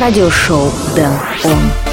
радиошоу Дэн Он.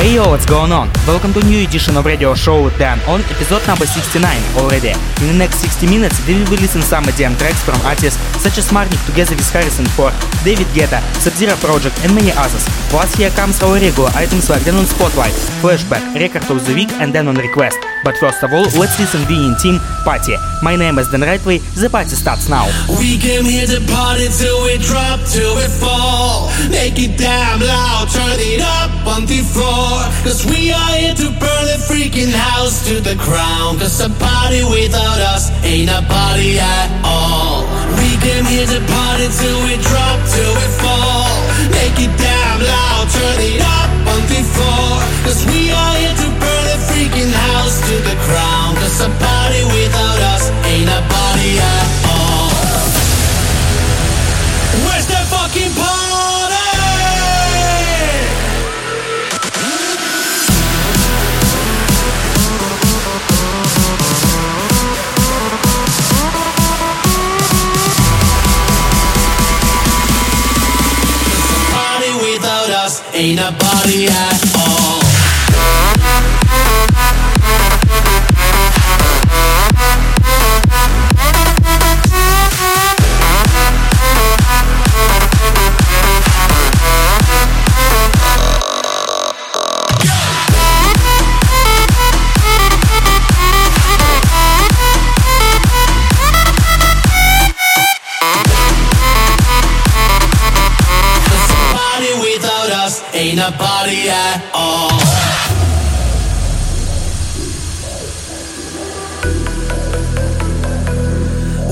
Hey yo, what's going on? Welcome to new edition of radio show with Dan on episode number 69 already. In the next 60 minutes, we will listen some EDM tracks from artists such as Marnik together with Harrison Ford, David Guetta, Sub-Zero Project and many others. Plus here comes our regular items like Dan on Spotlight, Flashback, Record of the Week and Dan On Request. But first of all, let's listen in team Party. My name is Dan Rightway, the party starts now. We came here to party till we drop, till we fall. Make it damn loud, turn it up on the floor. Cause we are here to burn the freaking house to the ground. Cause a party without us ain't a party at all. We came here to party till we drop, till we fall. Make it damn loud, turn it up on the. Cause we are here to burn the freaking house to the ground. Cause a party without us ain't a party at all. Ain't a party at all. Ain't a party at all.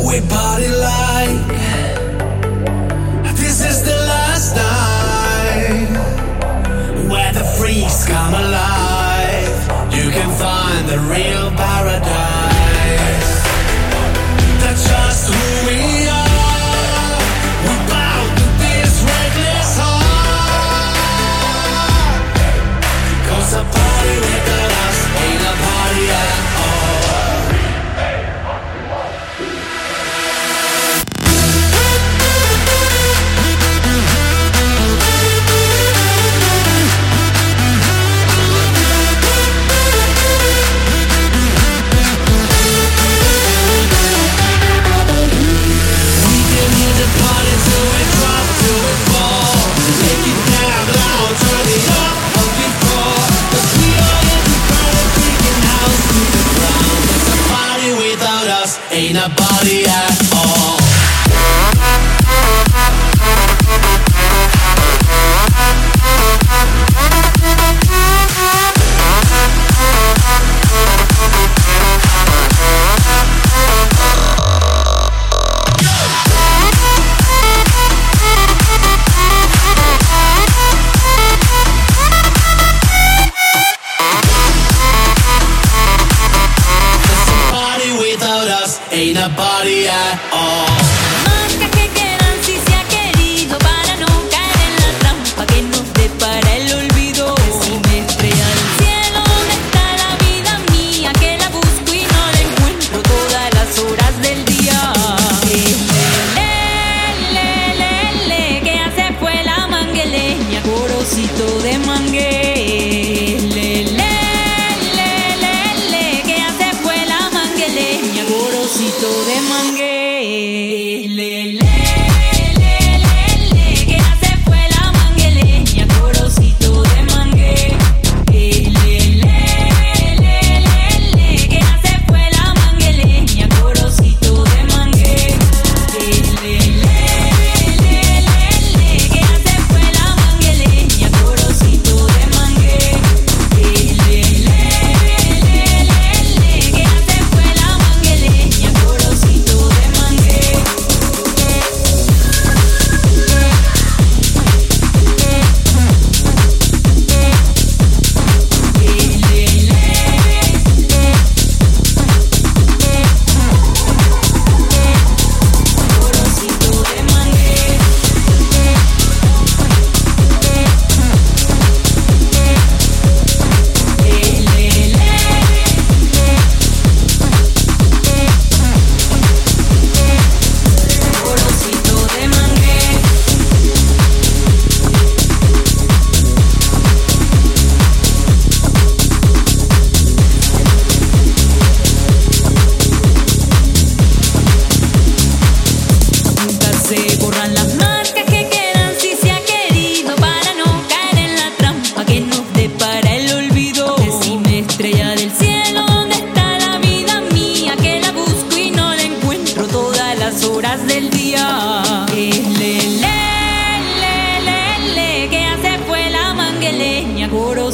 We party like this is the last night where the freaks come alive. You can find the real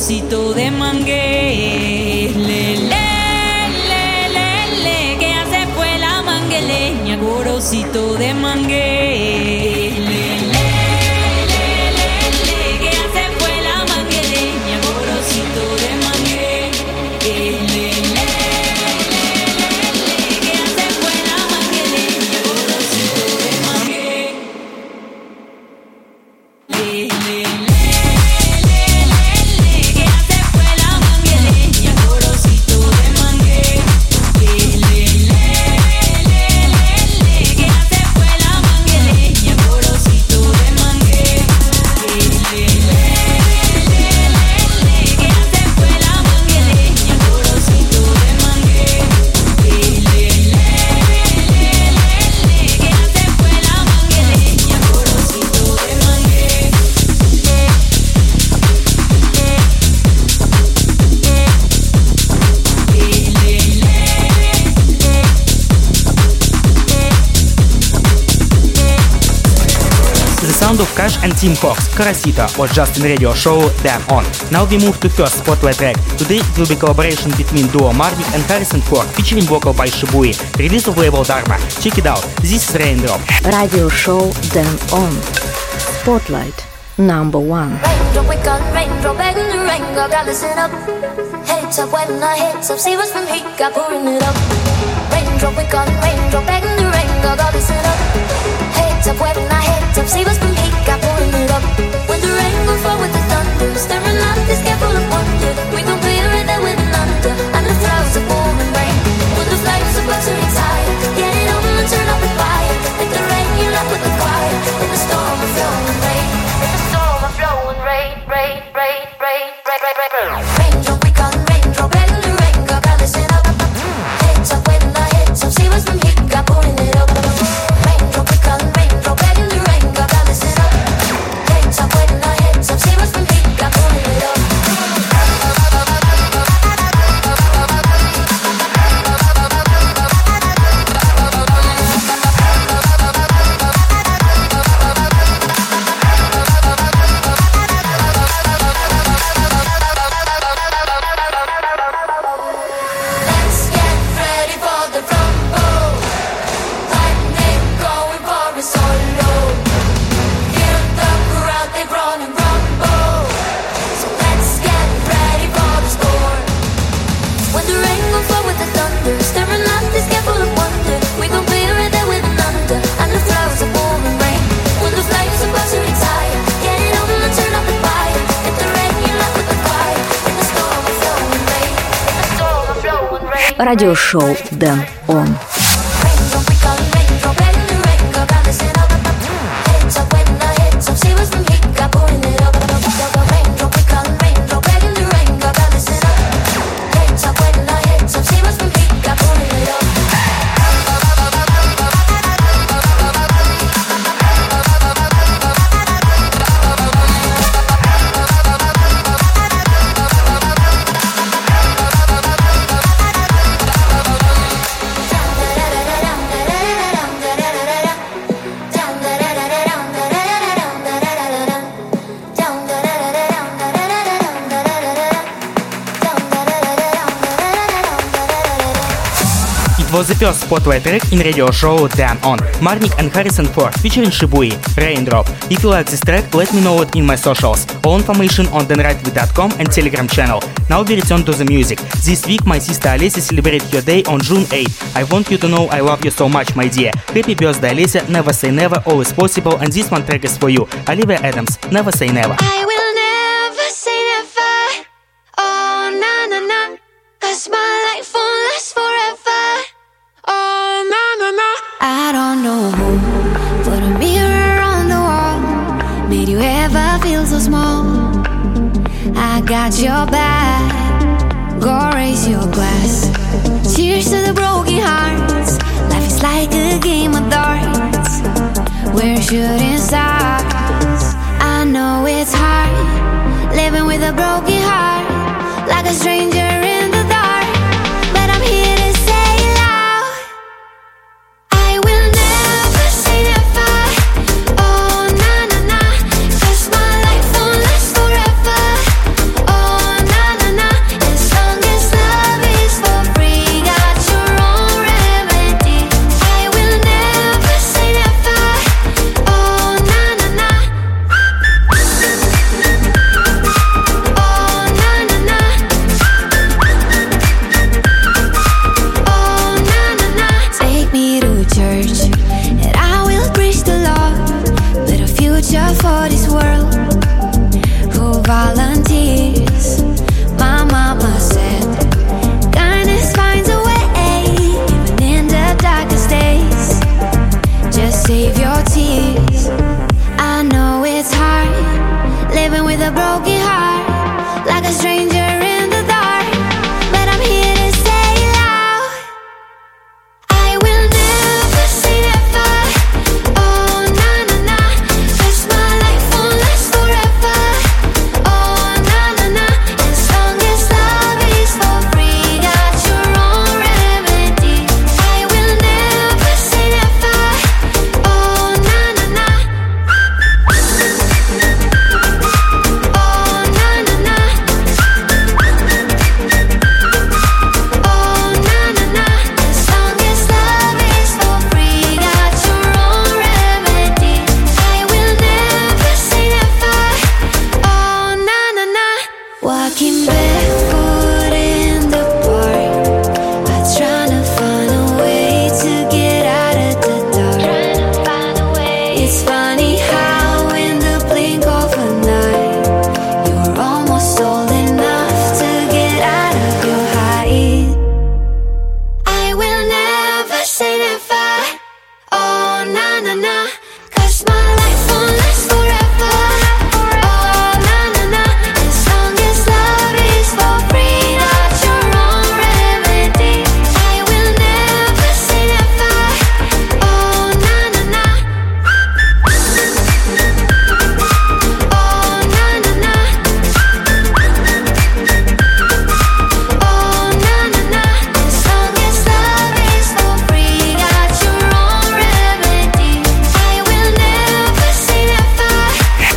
trocito de mangué. Le, le, le, le, le, que hace fue la mangueleña, gorocito de mangué. Of Cash and Team Fox, Karasita, or Justin Radio show Dan On. Now we move to first spotlight track. Today it will be collaboration between duo Marnik and Harrison Ford featuring vocal by Shibui. Release of label Dharma. Check it out. This is Raindrop. Radio show Dan On. Spotlight number one. Raindrop, we got raindrop, begging the rain, God, God, listen up. Heads up, when our heads up, see what's from heat, got pouring it up. Raindrop, we got raindrop, begging the rain, God, God, listen up. Heads up, when our heads up, see what's from heat, got pouring it up. When the rain will fall with the thunder, staring out this gap full of wonder, rain. Radio show was the first spotlight track in radio show Dan On. Marnik and Harrison Ford featuring Shibui, Raindrop. If you like this track, let me know it in my socials. All information on danrightway.com and Telegram channel. Now we return to the music. This week my sister Alessia celebrated her day on June 8. I want you to know I love you so much, my dear. Happy birthday, Alessia. Never say never, always possible, and this one track is for you. Olivia Adams, Never Say never shooting stars. I know it's hard living with a broken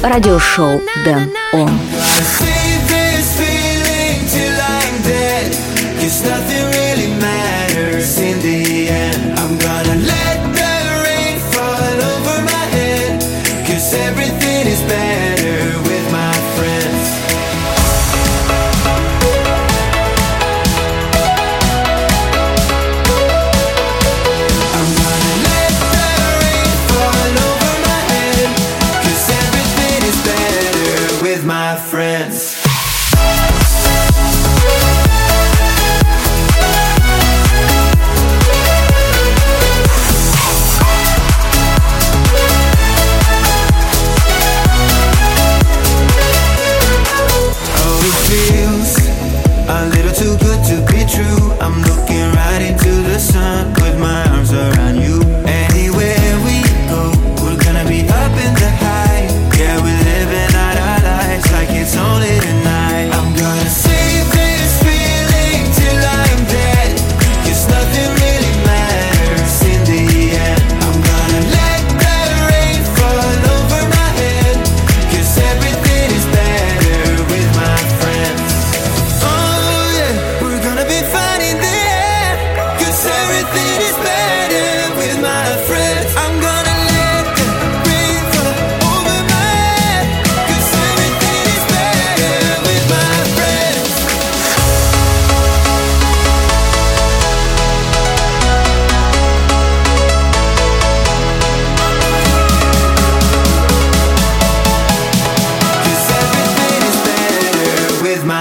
радиошоу Дэн Он. nothing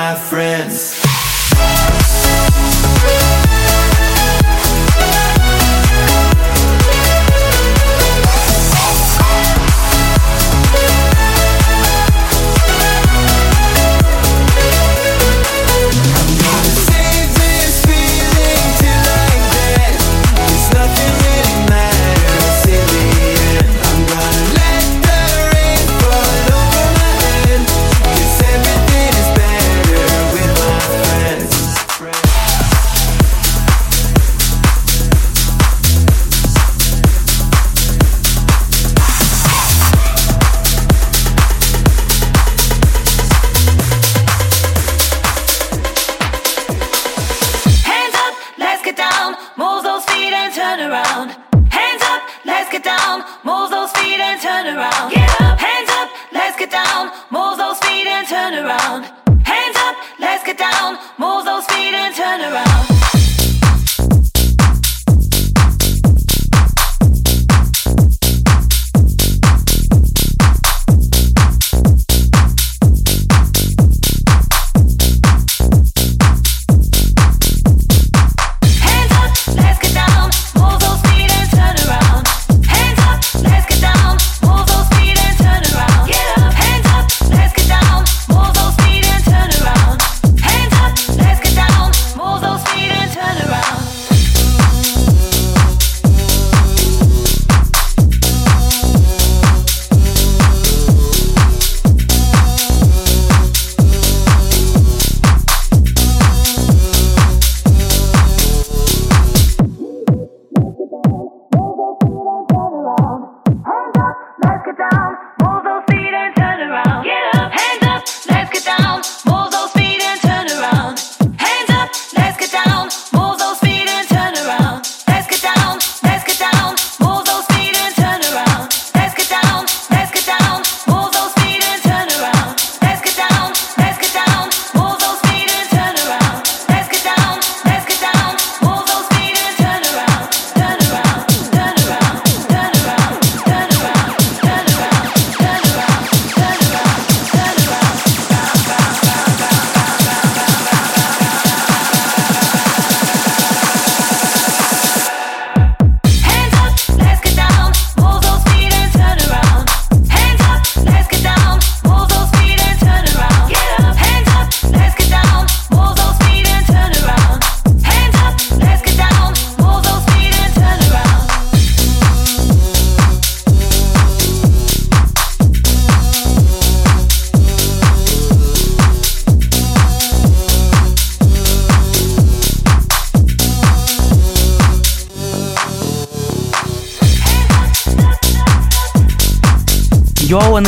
my friends.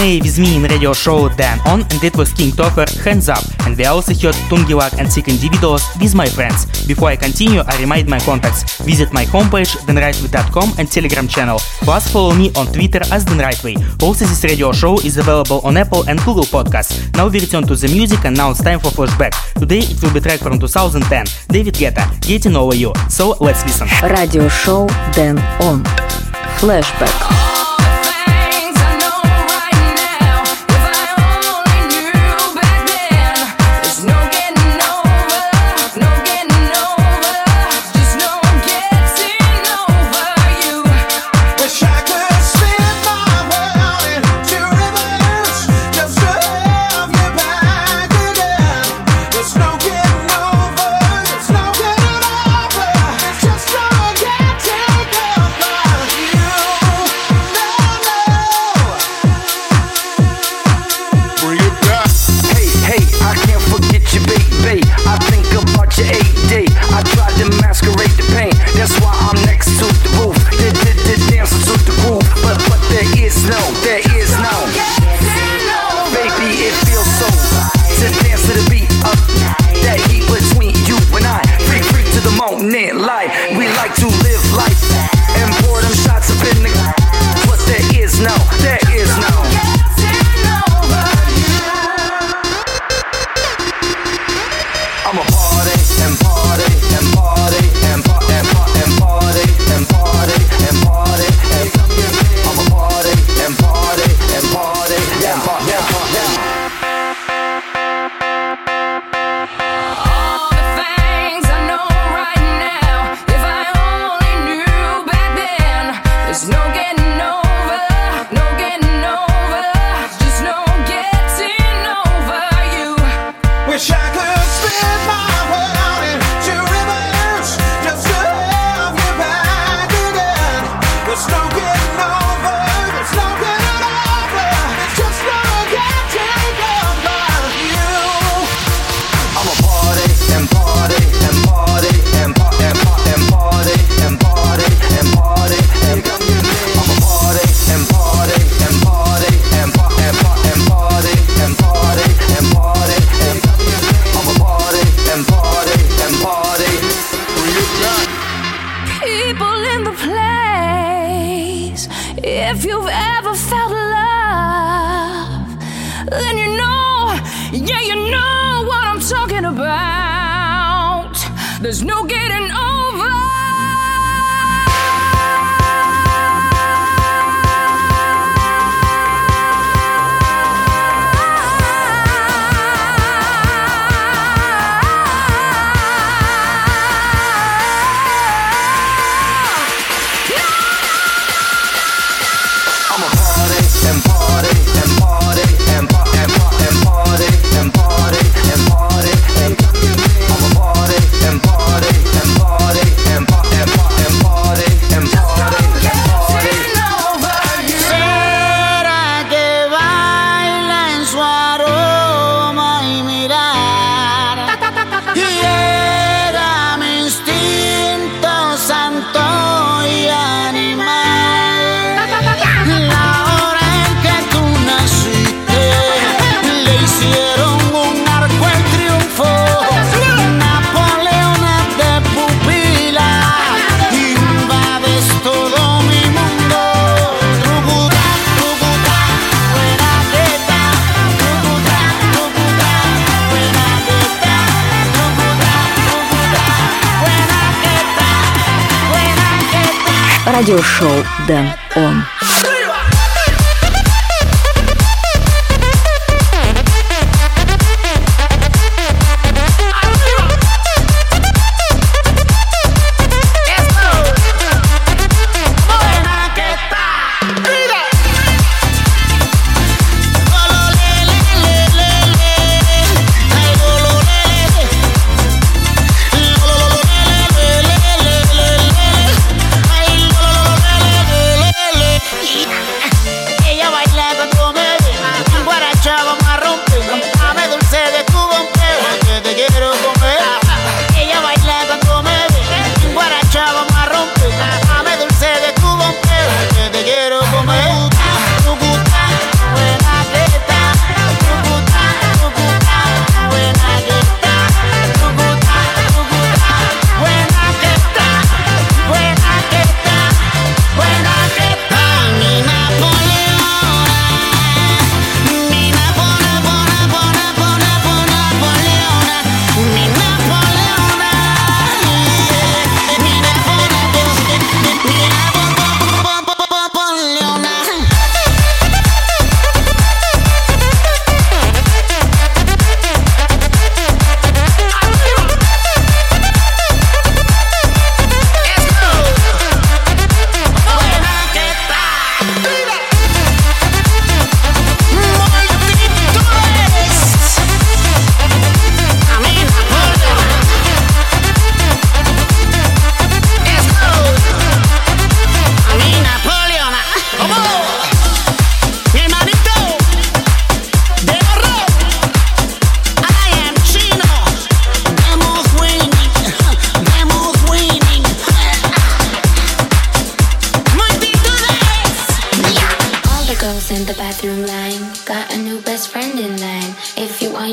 With me in radio show Dan On and it was King Topher, Hands Up and we also heard Tungilak and Sick Individuals with my friends. Before I continue, I remind my contacts. Visit my homepage danrightway.com and Telegram channel. Plus follow me on Twitter as The Way. Also this radio show is available on Apple and Google Podcasts. Now we return to the music and now it's time for flashback. Today it will be track from 2010, David Guetta, Getting Over You. So let's listen. Radio show Dan On. Flashback.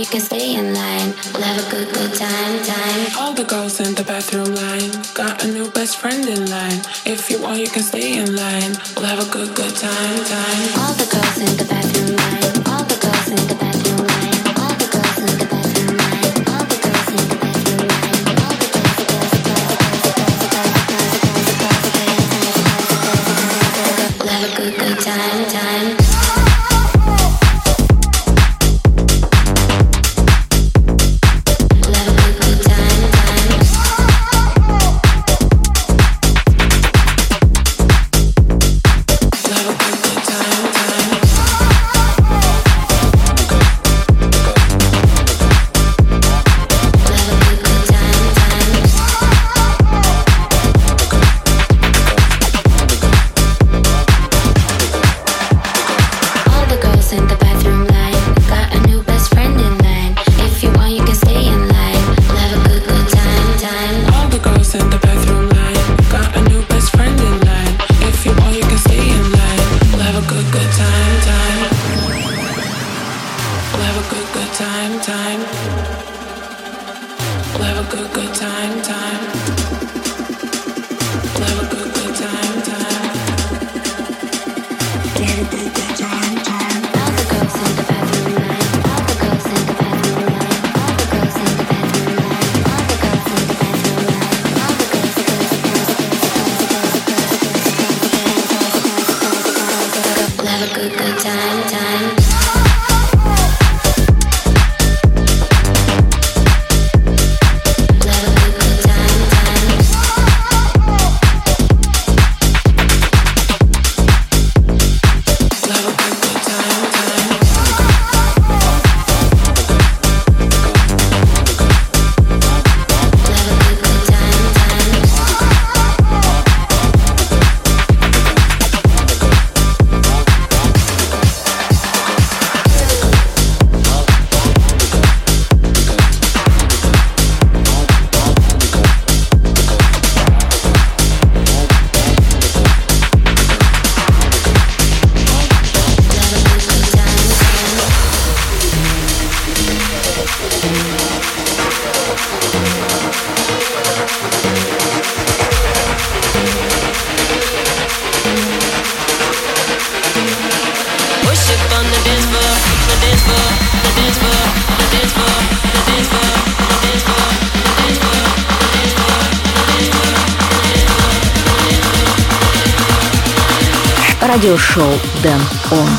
you can stay in line. We'll have a good, good time, time. All the girls in the bathroom line got a new best friend in line. If you want, you can stay in line. We'll have a good, good time, time. All the радиошоу Дэн Он.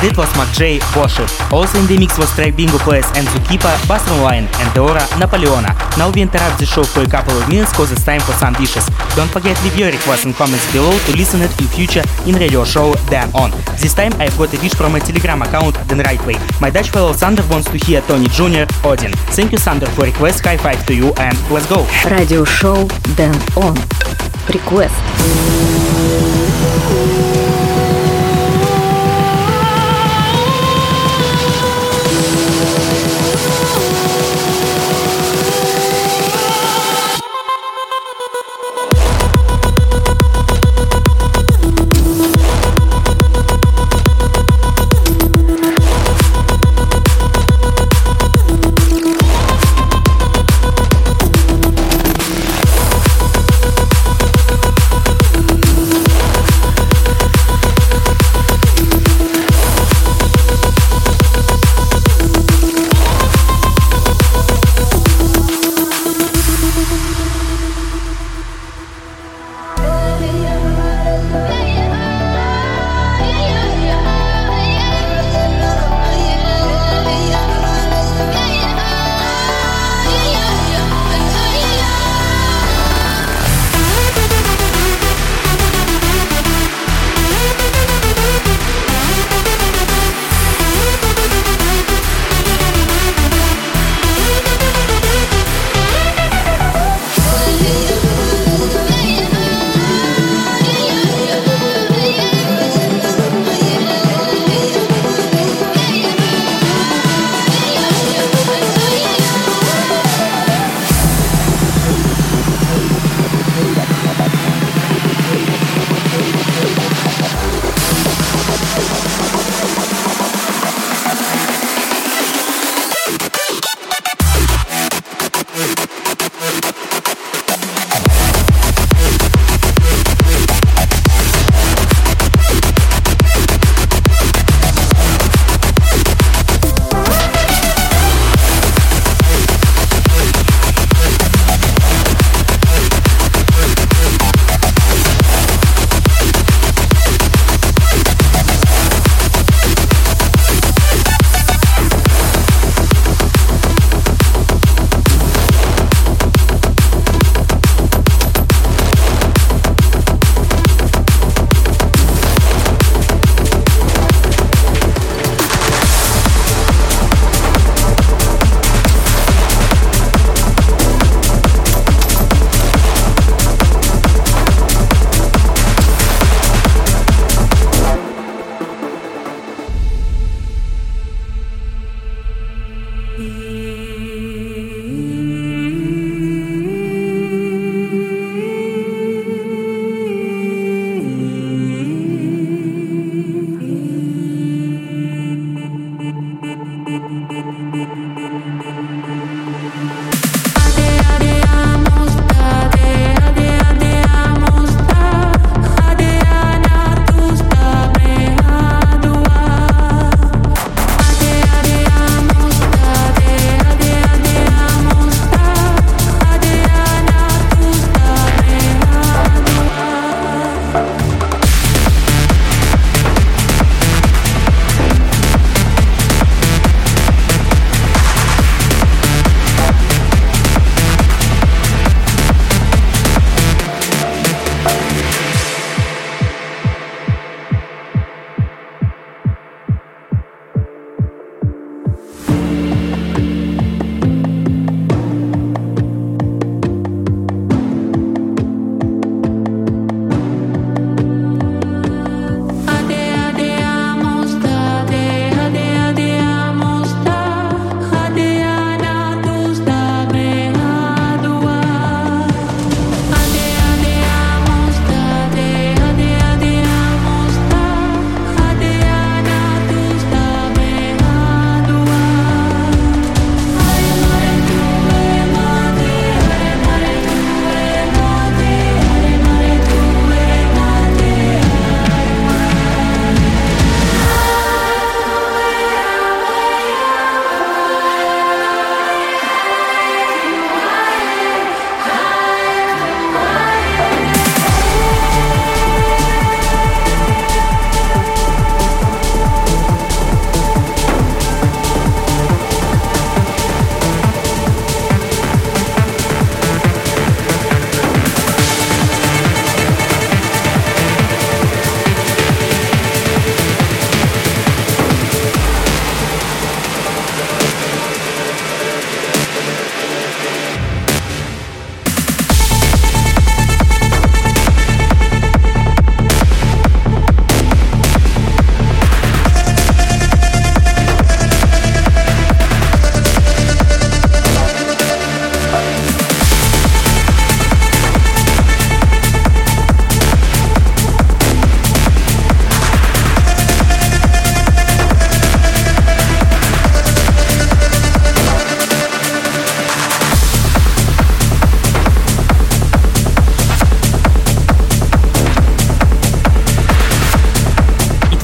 and it was J. Worship. Also in the mix was track Bingo Players and Zookeeper, Bass Online and Deora Napoleona. Now we interrupt the show for a couple of minutes cause it's time for some dishes. Don't forget leave your requests and comments below to listen it in future in radio show Dan On. This time I've got a dish from my telegram account Dan Rightway. My Dutch fellow Sander wants to hear Tony Jr. Odin. Thank you Sander for request, high five to you and let's go. Radio show Dan On. Request.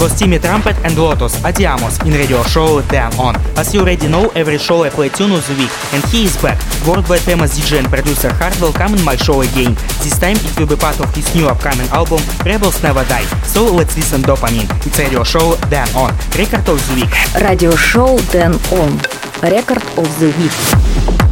was Timmy Trumpet and Lotus Adiamos in radio show Dan On. As you already know, every show I play tunes of the week, and he is back. Worldwide famous DJ and producer Hardwell come in my show again. This time it will be part of his new upcoming album Rebels Never Die. So let's listen Dopamine. It's radio show Dan On. Record of the week. Radio show Dan On. Record of the week.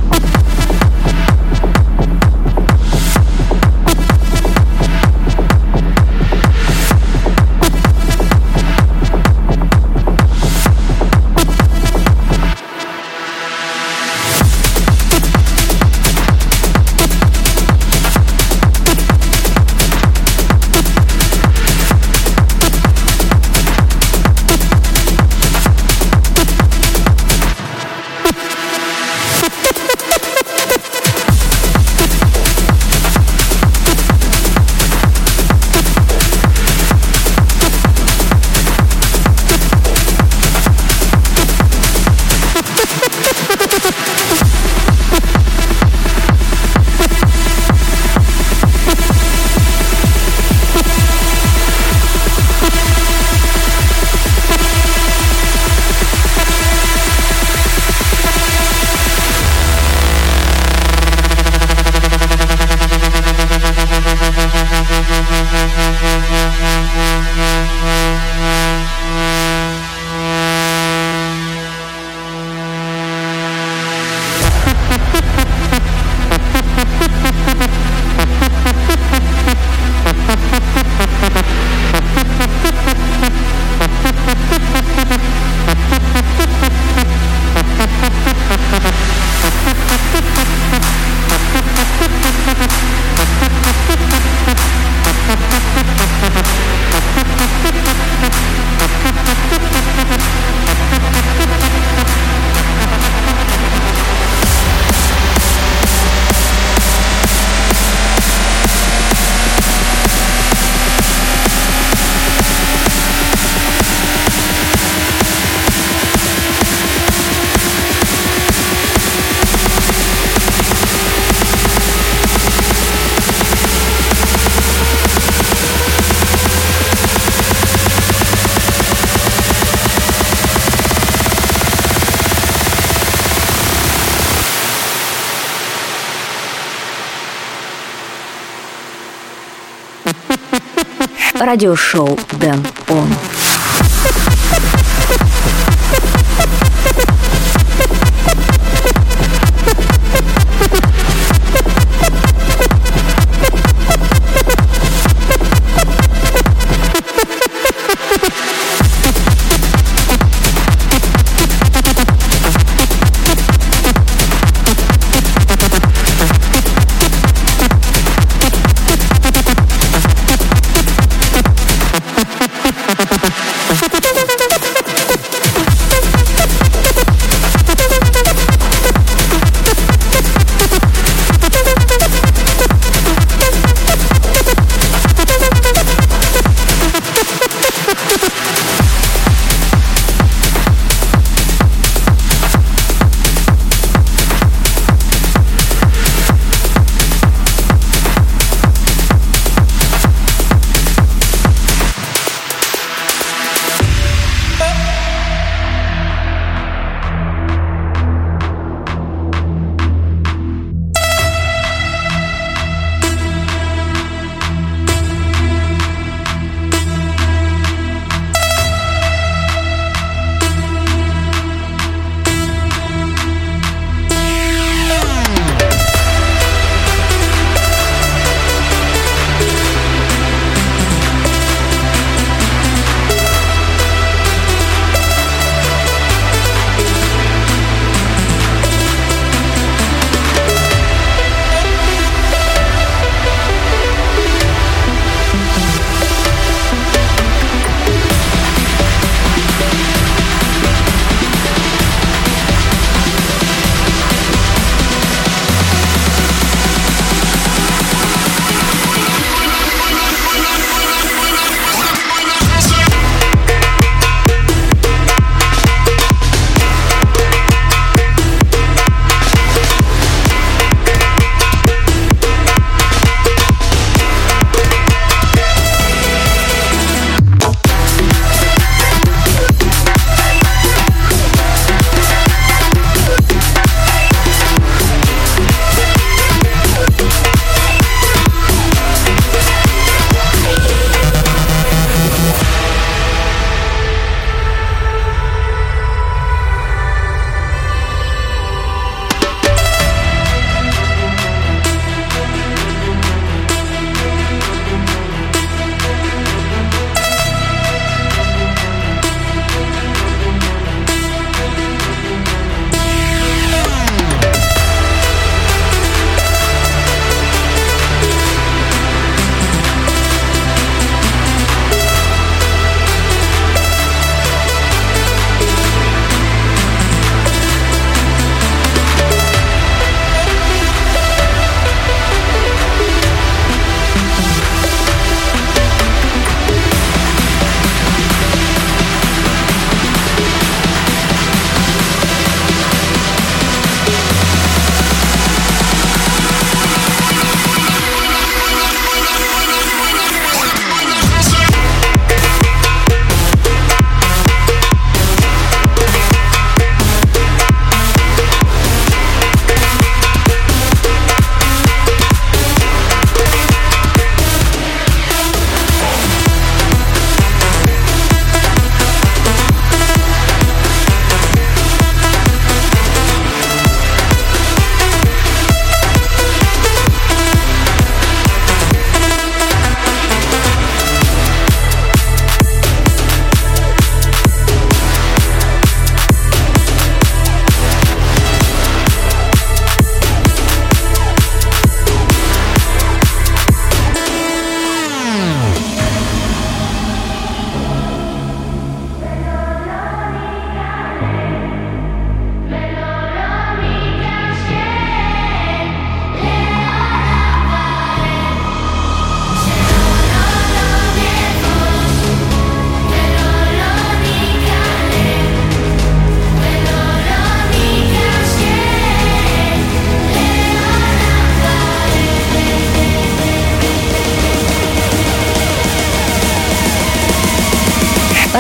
Радиошоу Дэн Он.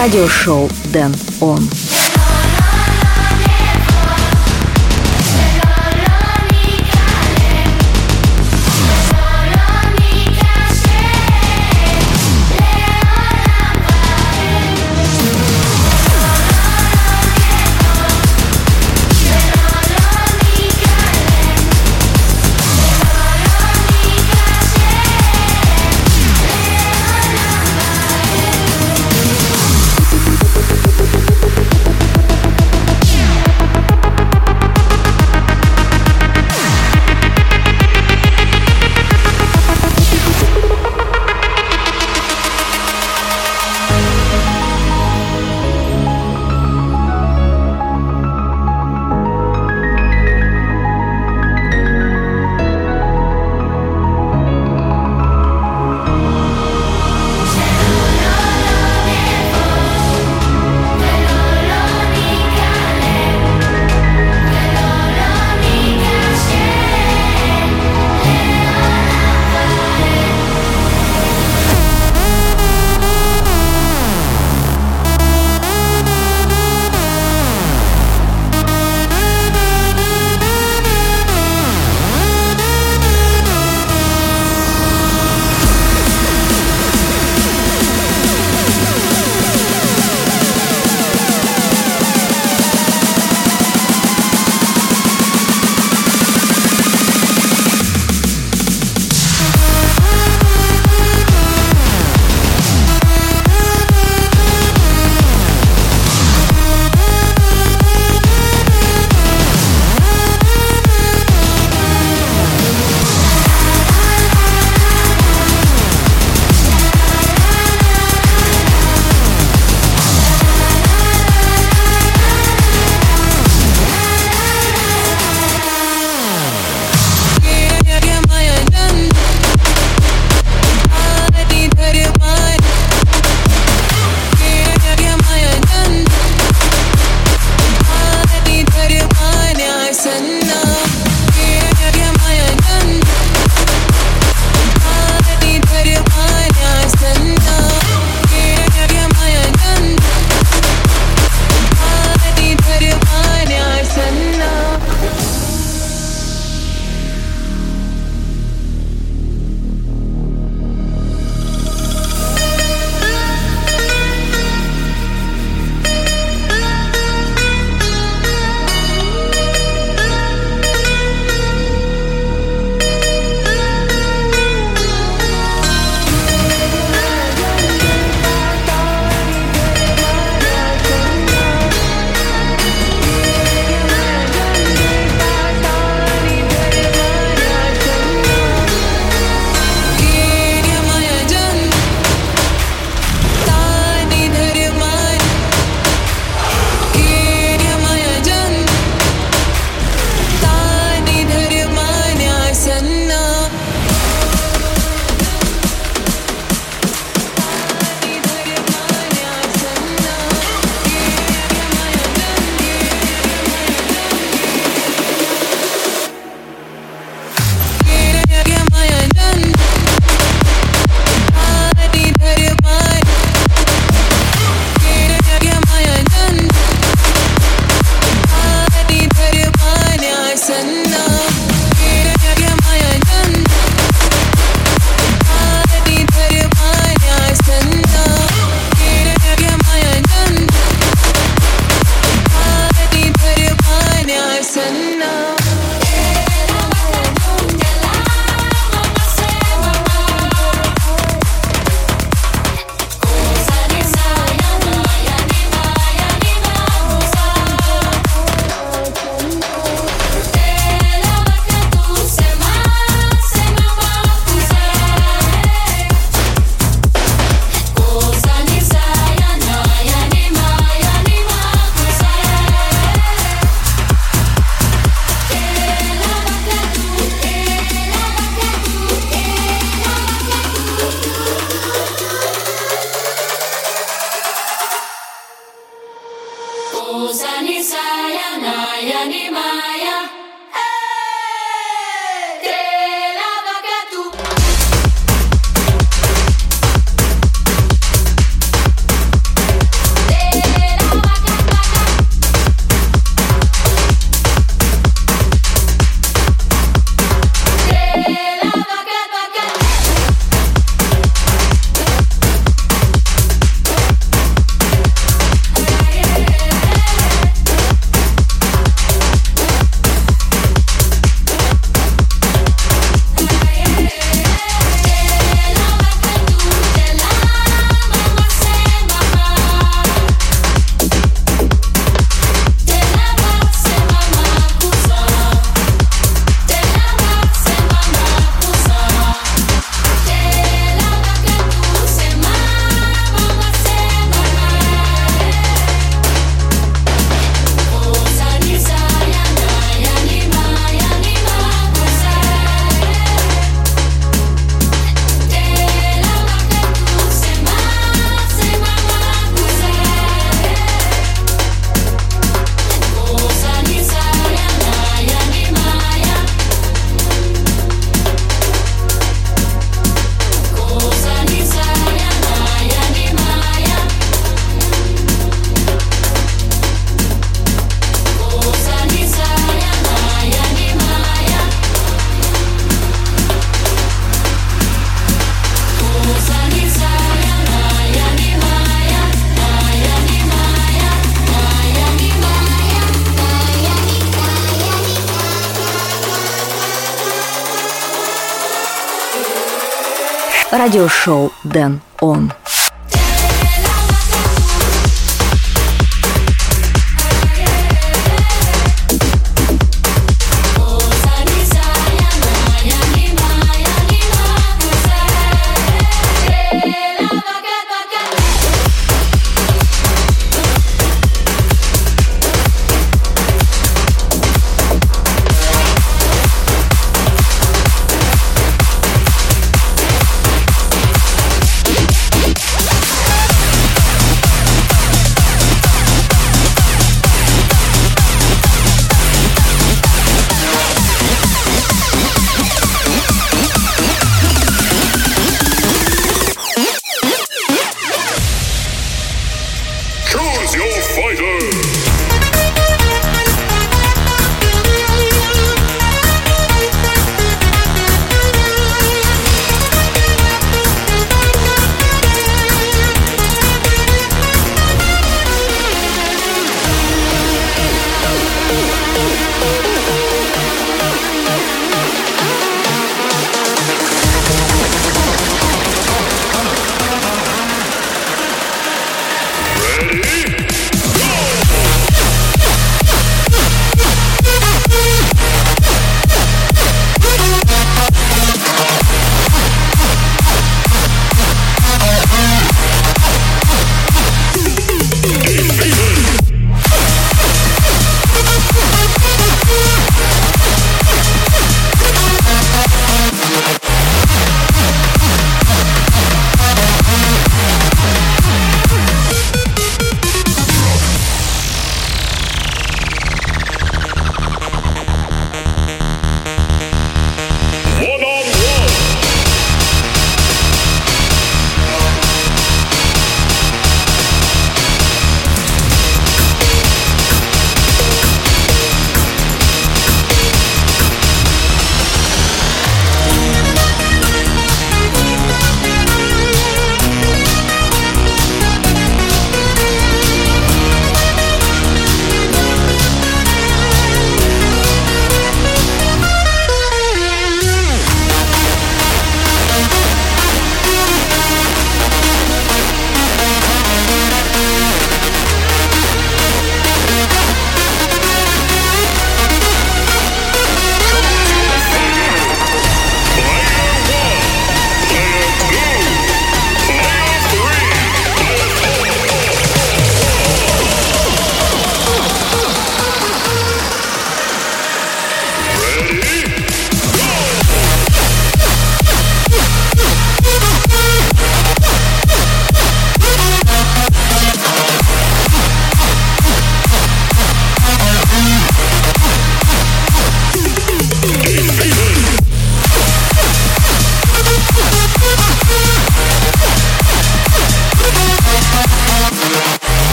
Радиошоу Дэн Он. Радиошоу Дэн Он.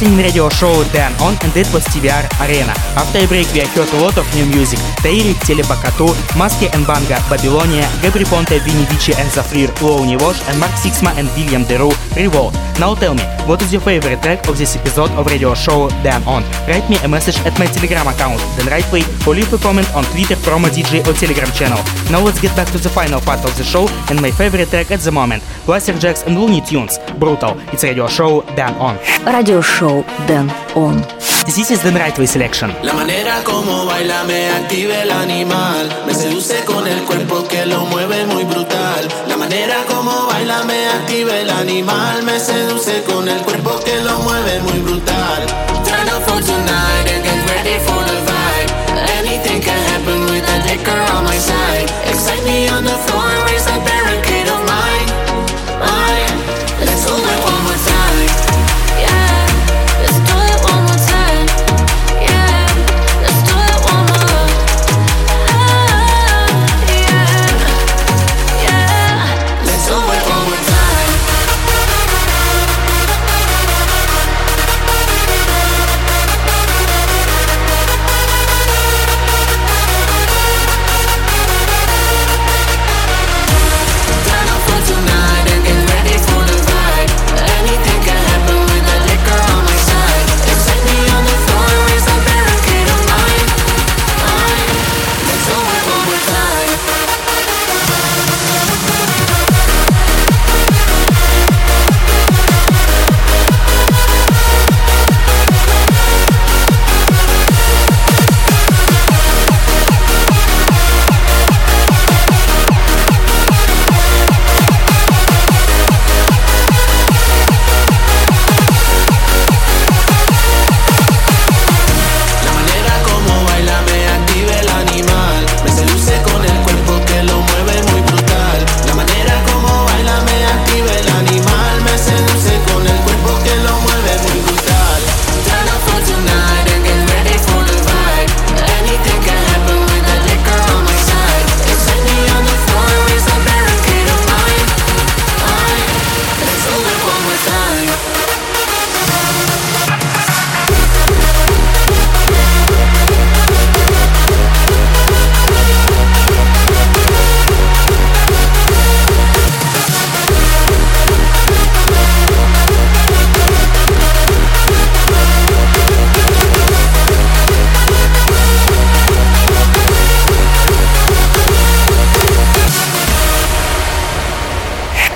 Listening radio show Dan On and it was TVR Arena. After a break we heard a lot of new music. Таири, Телепакату, Маски and Banga, Babylonia, Gabri Ponte, Vini Vici and Zafrir, Loni Wash and Mark Sixma and William Deru, Revolt. Now tell me, what is your favorite track of this episode of radio show Dan On? Write me a message at my Telegram account, Dan Rightway, or leave a comment on Twitter from a DJ or Telegram channel. Now let's get back to the final part of the show and my favorite track at the moment, Blasterjaxx and Luny Tunes, Brutal. It's radio show Dan On. Radio show Dan On. This is the right way Selection. La manera como baila me activa el animal. Me seduce con el cuerpo que lo mueve muy brutal. La manera como baila me activa el animal. Me seduce con el cuerpo que lo mueve muy brutal. Turn up for tonight and get ready for the vibe. Anything can happen with a dicker on my side. Excite me on the floor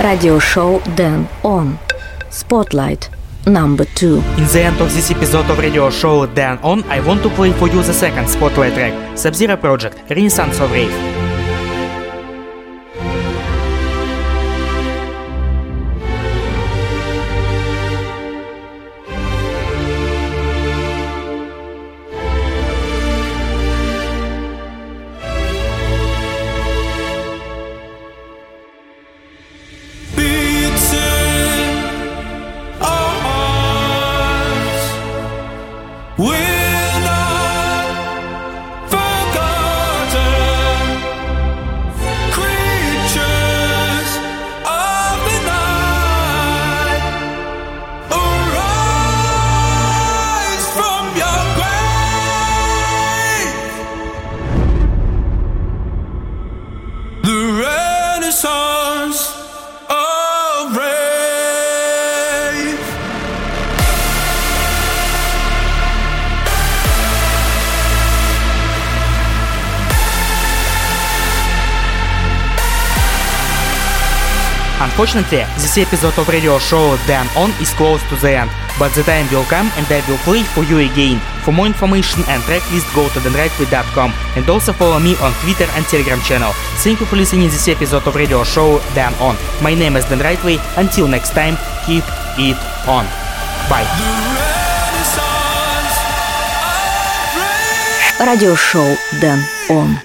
Радиошоу Дэн Он. Spotlight number two. In the end of this episode of radio show Dan On, I want to play for you the second spotlight track, Sub-Zero Project, Renaissance of Rave. Unfortunately, this episode of radio show Dan On is close to the end, but the time will come and I will play for you again. For more information and tracklist, go to danrightway.com and also follow me on Twitter and Telegram channel. Thank you for listening this episode of radio show Dan On. My name is Dan Rightway. Until next time, keep it on. Bye. Радиошоу Дэн Он.